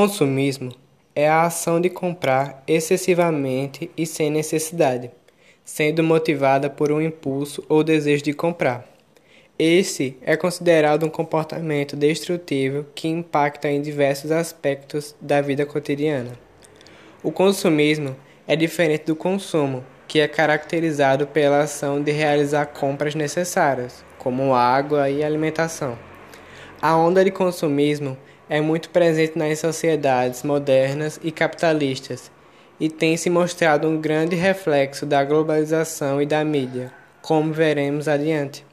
consumismo é a ação de comprar excessivamente e sem necessidade, sendo motivada por um impulso ou desejo de comprar. Esse é considerado um comportamento destrutivo que impacta em diversos aspectos da vida cotidiana. O consumismo é diferente do consumo, que é caracterizado pela ação de realizar compras necessárias, como água e alimentação. A onda de consumismo é muito presente nas sociedades modernas e capitalistas e tem se mostrado um grande reflexo da globalização e da mídia, como veremos adiante.